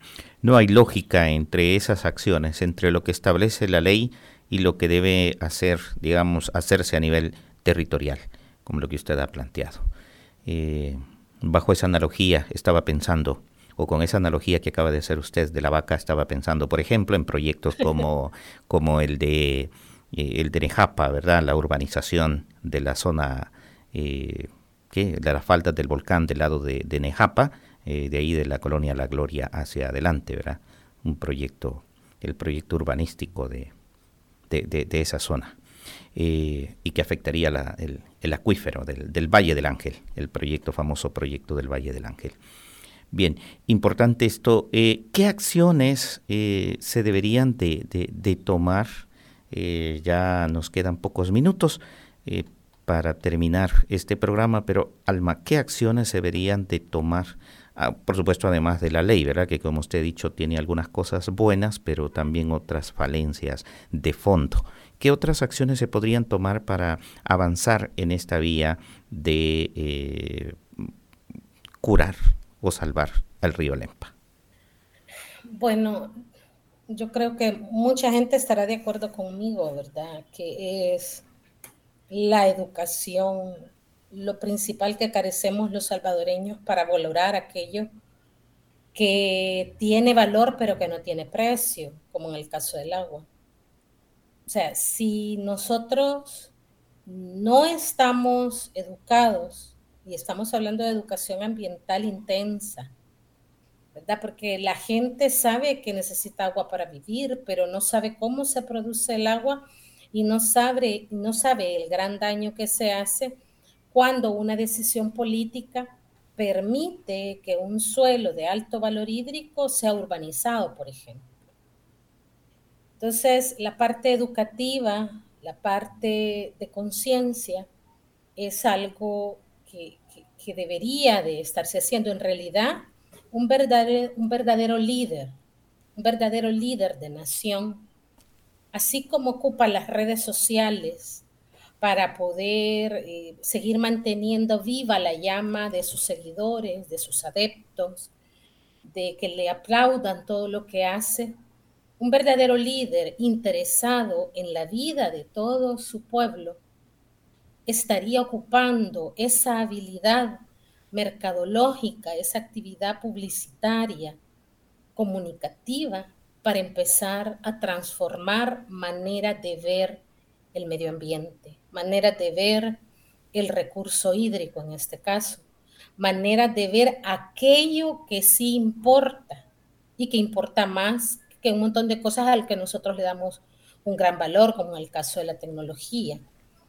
No hay lógica entre esas acciones, entre lo que establece la ley y lo que debe hacer, digamos, hacerse a nivel territorial, como lo que usted ha planteado. Eh, bajo esa analogía estaba pensando, o con esa analogía que acaba de hacer usted de la vaca, estaba pensando, por ejemplo, en proyectos como, *laughs* como el de eh, el de Nejapa, ¿verdad? La urbanización de la zona eh, de las faldas del volcán del lado de, de Nejapa, eh, de ahí de la colonia La Gloria hacia adelante, ¿verdad? Un proyecto, el proyecto urbanístico de, de, esa zona. Eh, y que afectaría el, acuífero del, Valle del Ángel, el proyecto famoso proyecto del Valle del Ángel. Bien, importante esto, eh, ¿qué acciones se deberían de, de tomar? ya nos quedan pocos minutos para terminar este programa, pero Alma, ¿qué acciones se deberían de tomar? Ah, por supuesto, además de la ley, ¿verdad? Que como usted ha dicho, tiene algunas cosas buenas, pero también otras falencias de fondo. ¿Qué otras acciones se podrían tomar para avanzar en esta vía de eh, curar o salvar al río Lempa? Bueno, yo creo que mucha gente estará de acuerdo conmigo, ¿verdad? Que es la educación, lo principal que carecemos los salvadoreños para valorar aquello que tiene valor pero que no tiene precio, como en el caso del agua. O sea, si nosotros no estamos educados, y estamos hablando de educación ambiental intensa, ¿verdad? Porque la gente sabe que necesita agua para vivir, pero no sabe cómo se produce el agua y no sabe, no sabe el gran daño que se hace cuando una decisión política permite que un suelo de alto valor hídrico sea urbanizado, por ejemplo. Entonces, la parte educativa, la parte de conciencia, es algo que, debería de estarse haciendo. En realidad, un verdadero, un verdadero líder, un verdadero líder de nación así como ocupa las redes sociales para poder eh, seguir manteniendo viva la llama de sus seguidores, de sus adeptos, de que le aplaudan todo lo que hace, un verdadero líder interesado en la vida de todo su pueblo estaría ocupando esa habilidad mercadológica, esa actividad publicitaria, comunicativa, para empezar a transformar manera de ver el medio ambiente, manera de ver el recurso hídrico en este caso, manera de ver aquello que sí importa y que importa más que un montón de cosas al que nosotros le damos un gran valor, como en el caso de la tecnología.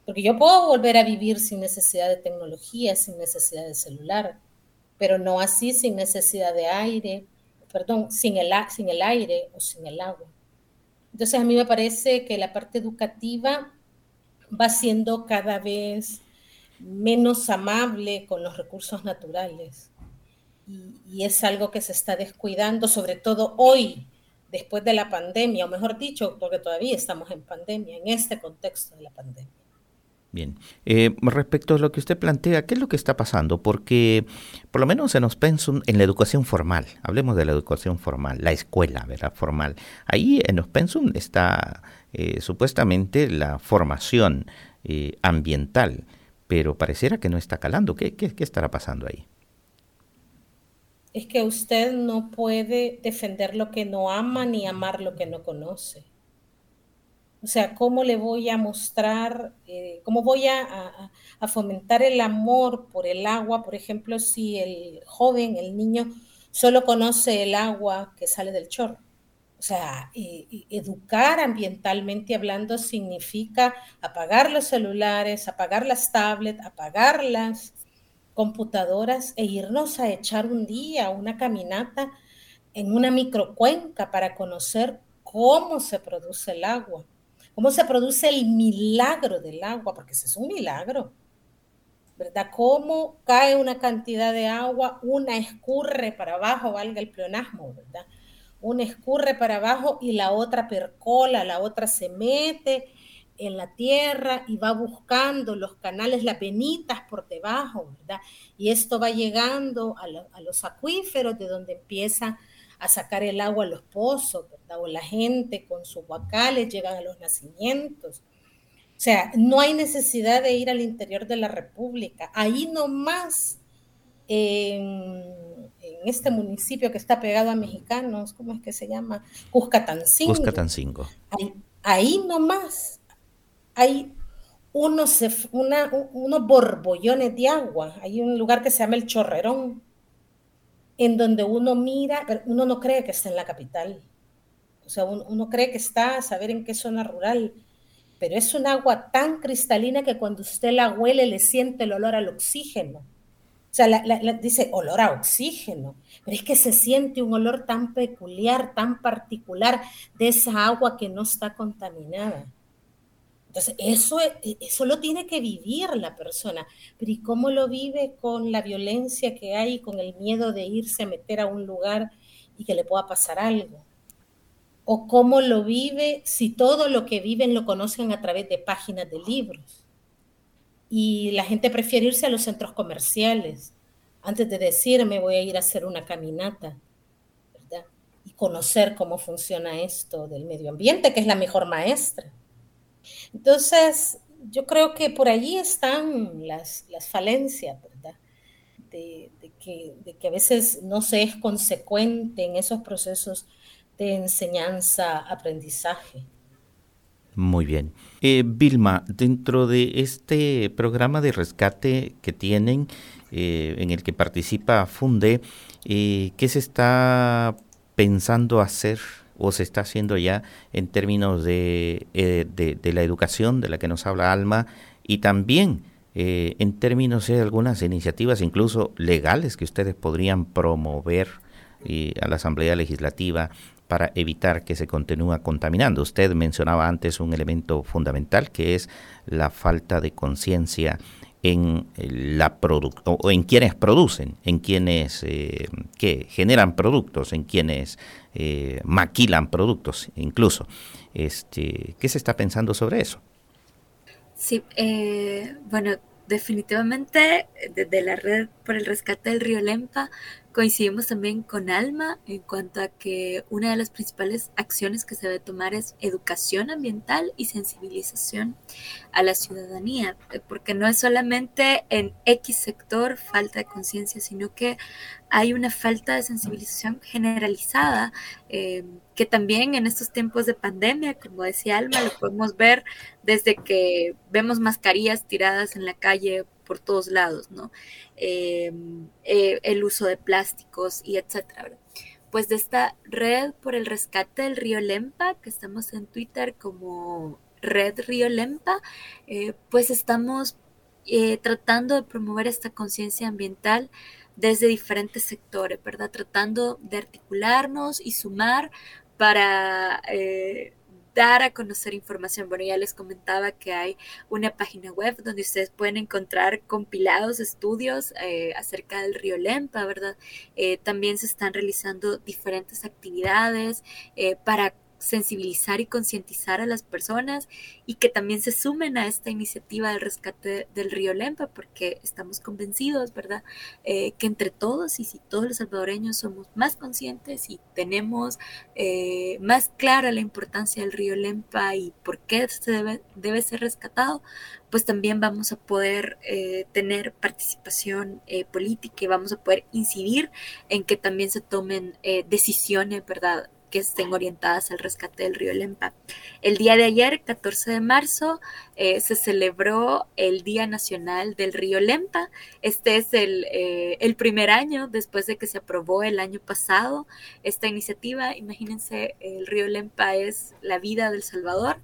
Porque yo puedo volver a vivir sin necesidad de tecnología, sin necesidad de celular, pero no así sin necesidad de aire, perdón, sin el, sin el aire o sin el agua. Entonces a mí me parece que la parte educativa va siendo cada vez menos amable con los recursos naturales y, es algo que se está descuidando, sobre todo hoy, después de la pandemia, o mejor dicho, porque todavía estamos en pandemia, en este contexto de la pandemia. Bien. Eh, respecto a lo que usted plantea, ¿qué es lo que está pasando? Porque por lo menos en los pensum, en la educación formal, hablemos de la educación formal, la escuela, ¿verdad? Formal. Ahí en los pensum está eh, supuestamente la formación eh, ambiental, pero pareciera que no está calando. ¿Qué, qué, qué estará pasando ahí? Es que usted no puede defender lo que no ama ni amar lo que no conoce. O sea, ¿cómo le voy a mostrar, eh, cómo voy a, a, fomentar el amor por el agua? Por ejemplo, si el joven, el niño, solo conoce el agua que sale del chorro. O sea, educar ambientalmente hablando significa apagar los celulares, apagar las tablets, apagar las computadoras e irnos a echar un día, una caminata en una microcuenca para conocer cómo se produce el agua cómo se produce el milagro del agua, porque ese es un milagro, ¿verdad? Cómo cae una cantidad de agua, una escurre para abajo, valga el pleonasmo, ¿verdad? Una escurre para abajo y la otra percola, la otra se mete en la tierra y va buscando los canales, las venitas por debajo, ¿verdad? Y esto va llegando a, los acuíferos de donde empieza sacar el agua a los pozos, ¿verdad? O la gente con sus huacales llegan a los nacimientos. O sea, no hay necesidad de ir al interior de la República. Ahí nomás, en, en este municipio que está pegado a mexicanos, ¿cómo es que se llama? Cuscatancingo. Cuscatancingo. Ahí, ahí nomás hay unos, una, unos borbollones de agua. Hay un lugar que se llama el Chorrerón en donde uno mira, pero uno no cree que está en la capital. O sea, uno, cree que está a saber en qué zona rural, pero es un agua tan cristalina que cuando usted la huele le siente el olor al oxígeno. O sea, dice olor a oxígeno, pero es que se siente un olor tan peculiar, tan particular de esa agua que no está contaminada. Entonces, eso, e, eso lo tiene que vivir la persona. Pero ¿y cómo lo vive con la violencia que hay, con el miedo de irse a meter a un lugar y que le pueda pasar algo? ¿O cómo lo vive si todo lo que viven lo conocen a través de páginas de libros? Y la gente prefiere irse a los centros comerciales antes de decirme voy a ir a hacer una caminata, ¿verdad? Y conocer cómo funciona esto del medio ambiente, que es la mejor maestra. Entonces, yo creo que por allí están las, las falencias, ¿verdad? De, que, a veces no se es consecuente en esos procesos de enseñanza-aprendizaje. Muy bien. Eh, Vilma, dentro de este programa de rescate que tienen, eh, en el que participa Funde, eh, ¿qué se está pensando hacer o se está haciendo ya en términos de, eh, de, la educación de la que nos habla Alma y también eh, en términos de algunas iniciativas incluso legales que ustedes podrían promover eh, a la Asamblea Legislativa para evitar que se continúe contaminando. Usted mencionaba antes un elemento fundamental que es la falta de conciencia en la o en quienes producen, en quienes que generan productos, en quienes eh, maquilan productos incluso. Este, ¿Qué se está pensando sobre eso? Sí, eh, bueno, definitivamente desde la red por el rescate del río Lempa Coincidimos también con Alma en cuanto a que una de las principales acciones que se debe tomar es educación ambiental y sensibilización a la ciudadanía, eh, porque no es solamente en X sector falta de conciencia, sino que hay una falta de sensibilización generalizada, eh, que también en estos tiempos de pandemia, como decía Alma, lo podemos ver desde que vemos mascarillas tiradas en la calle por todos lados, ¿no? Em, eh, el uso de plásticos y etcétera. Pues de esta red por el rescate del río Lempa, que estamos en Twitter como Red Río Lempa, eh, pues estamos eh, tratando de promover esta conciencia ambiental desde diferentes sectores, ¿verdad? Tratando de articularnos y sumar para dar a conocer información. Bueno, ya les comentaba que hay una página web donde ustedes pueden encontrar compilados estudios eh, acerca del río Lempa, ¿verdad? Eh, también se están realizando diferentes actividades eh, para sensibilizar y concientizar a las personas y que también se sumen a esta iniciativa del rescate del río Lempa, porque estamos convencidos, ¿verdad?, eh, que entre todos y si todos los salvadoreños somos más conscientes y tenemos eh, más clara la importancia del río Lempa y por qué se debe, debe ser rescatado, pues también vamos a poder eh, tener participación política y vamos a poder incidir en que también se tomen decisiones, ¿verdad?, que estén orientadas al rescate del río Lempa. El día de ayer, 14 de marzo, eh, se celebró el Día Nacional del Río Lempa. Este es el, eh, el, primer año después de que se aprobó el año pasado esta iniciativa. Imagínense, el río Lempa es la vida del Salvador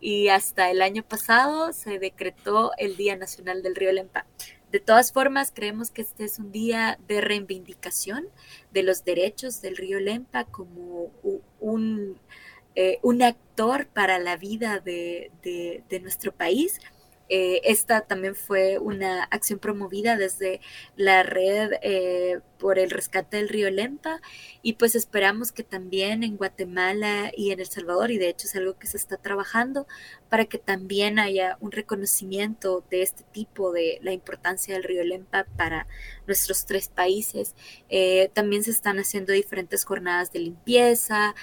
y hasta el año pasado se decretó el Día Nacional del Río Lempa. De todas formas, creemos que este es un día de reivindicación de los derechos del río Lempa como un, eh, un actor para la vida de, de nuestro país. Eh, esta también fue una acción promovida desde la red eh, por el rescate del río Lempa. Y pues esperamos que también en Guatemala y en El Salvador, y de hecho es algo que se está trabajando, para que también haya un reconocimiento de este tipo de la importancia del río Lempa para nuestros tres países. Eh, también se están haciendo diferentes jornadas de limpieza,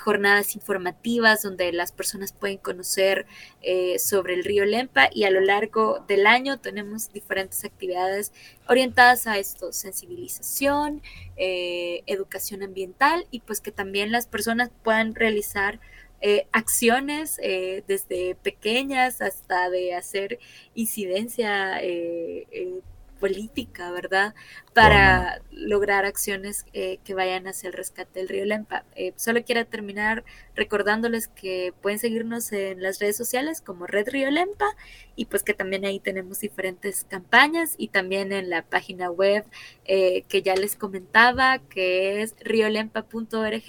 jornadas informativas donde las personas pueden conocer sobre el río Lempa y a lo largo del año tenemos diferentes actividades orientadas a esto, sensibilización, eh, educación ambiental y pues que también las personas puedan realizar eh, acciones eh, desde pequeñas hasta de hacer incidencia política, ¿verdad? Para lograr acciones eh, que vayan hacia el rescate del río Lempa. Eh, solo quiero terminar recordándoles que pueden seguirnos en las redes sociales como Red Río Lempa y pues que también ahí tenemos diferentes campañas y también en la página web eh, que ya les comentaba que es riolempa.org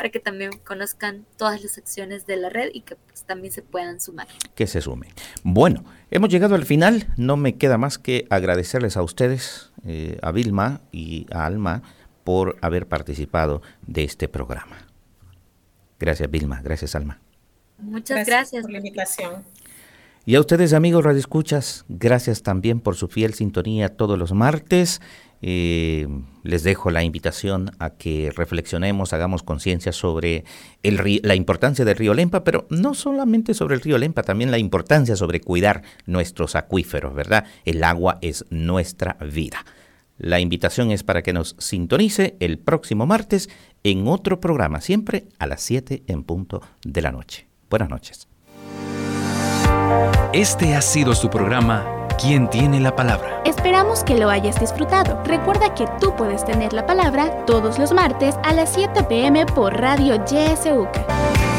para que también conozcan todas las acciones de la red y que pues, también se puedan sumar. Que se sumen. Bueno, hemos llegado al final. No me queda más que agradecerles a ustedes, eh, a Vilma y a Alma, por haber participado de este programa. Gracias, Vilma. Gracias, Alma. Muchas gracias, por la invitación. Y a ustedes, amigos radioescuchas, gracias también por su fiel sintonía todos los martes. Eh, les dejo la invitación a que reflexionemos, hagamos conciencia sobre el, la importancia del río Lempa, pero no solamente sobre el río Lempa, también la importancia sobre cuidar nuestros acuíferos, ¿verdad? El agua es nuestra vida. La invitación es para que nos sintonice el próximo martes en otro programa, siempre a las 7 en punto de la noche. Buenas noches. Este ha sido su programa ¿Quién tiene la palabra? Esperamos que lo hayas disfrutado. Recuerda que tú puedes tener la palabra todos los martes a las 7 pm por Radio YSUK.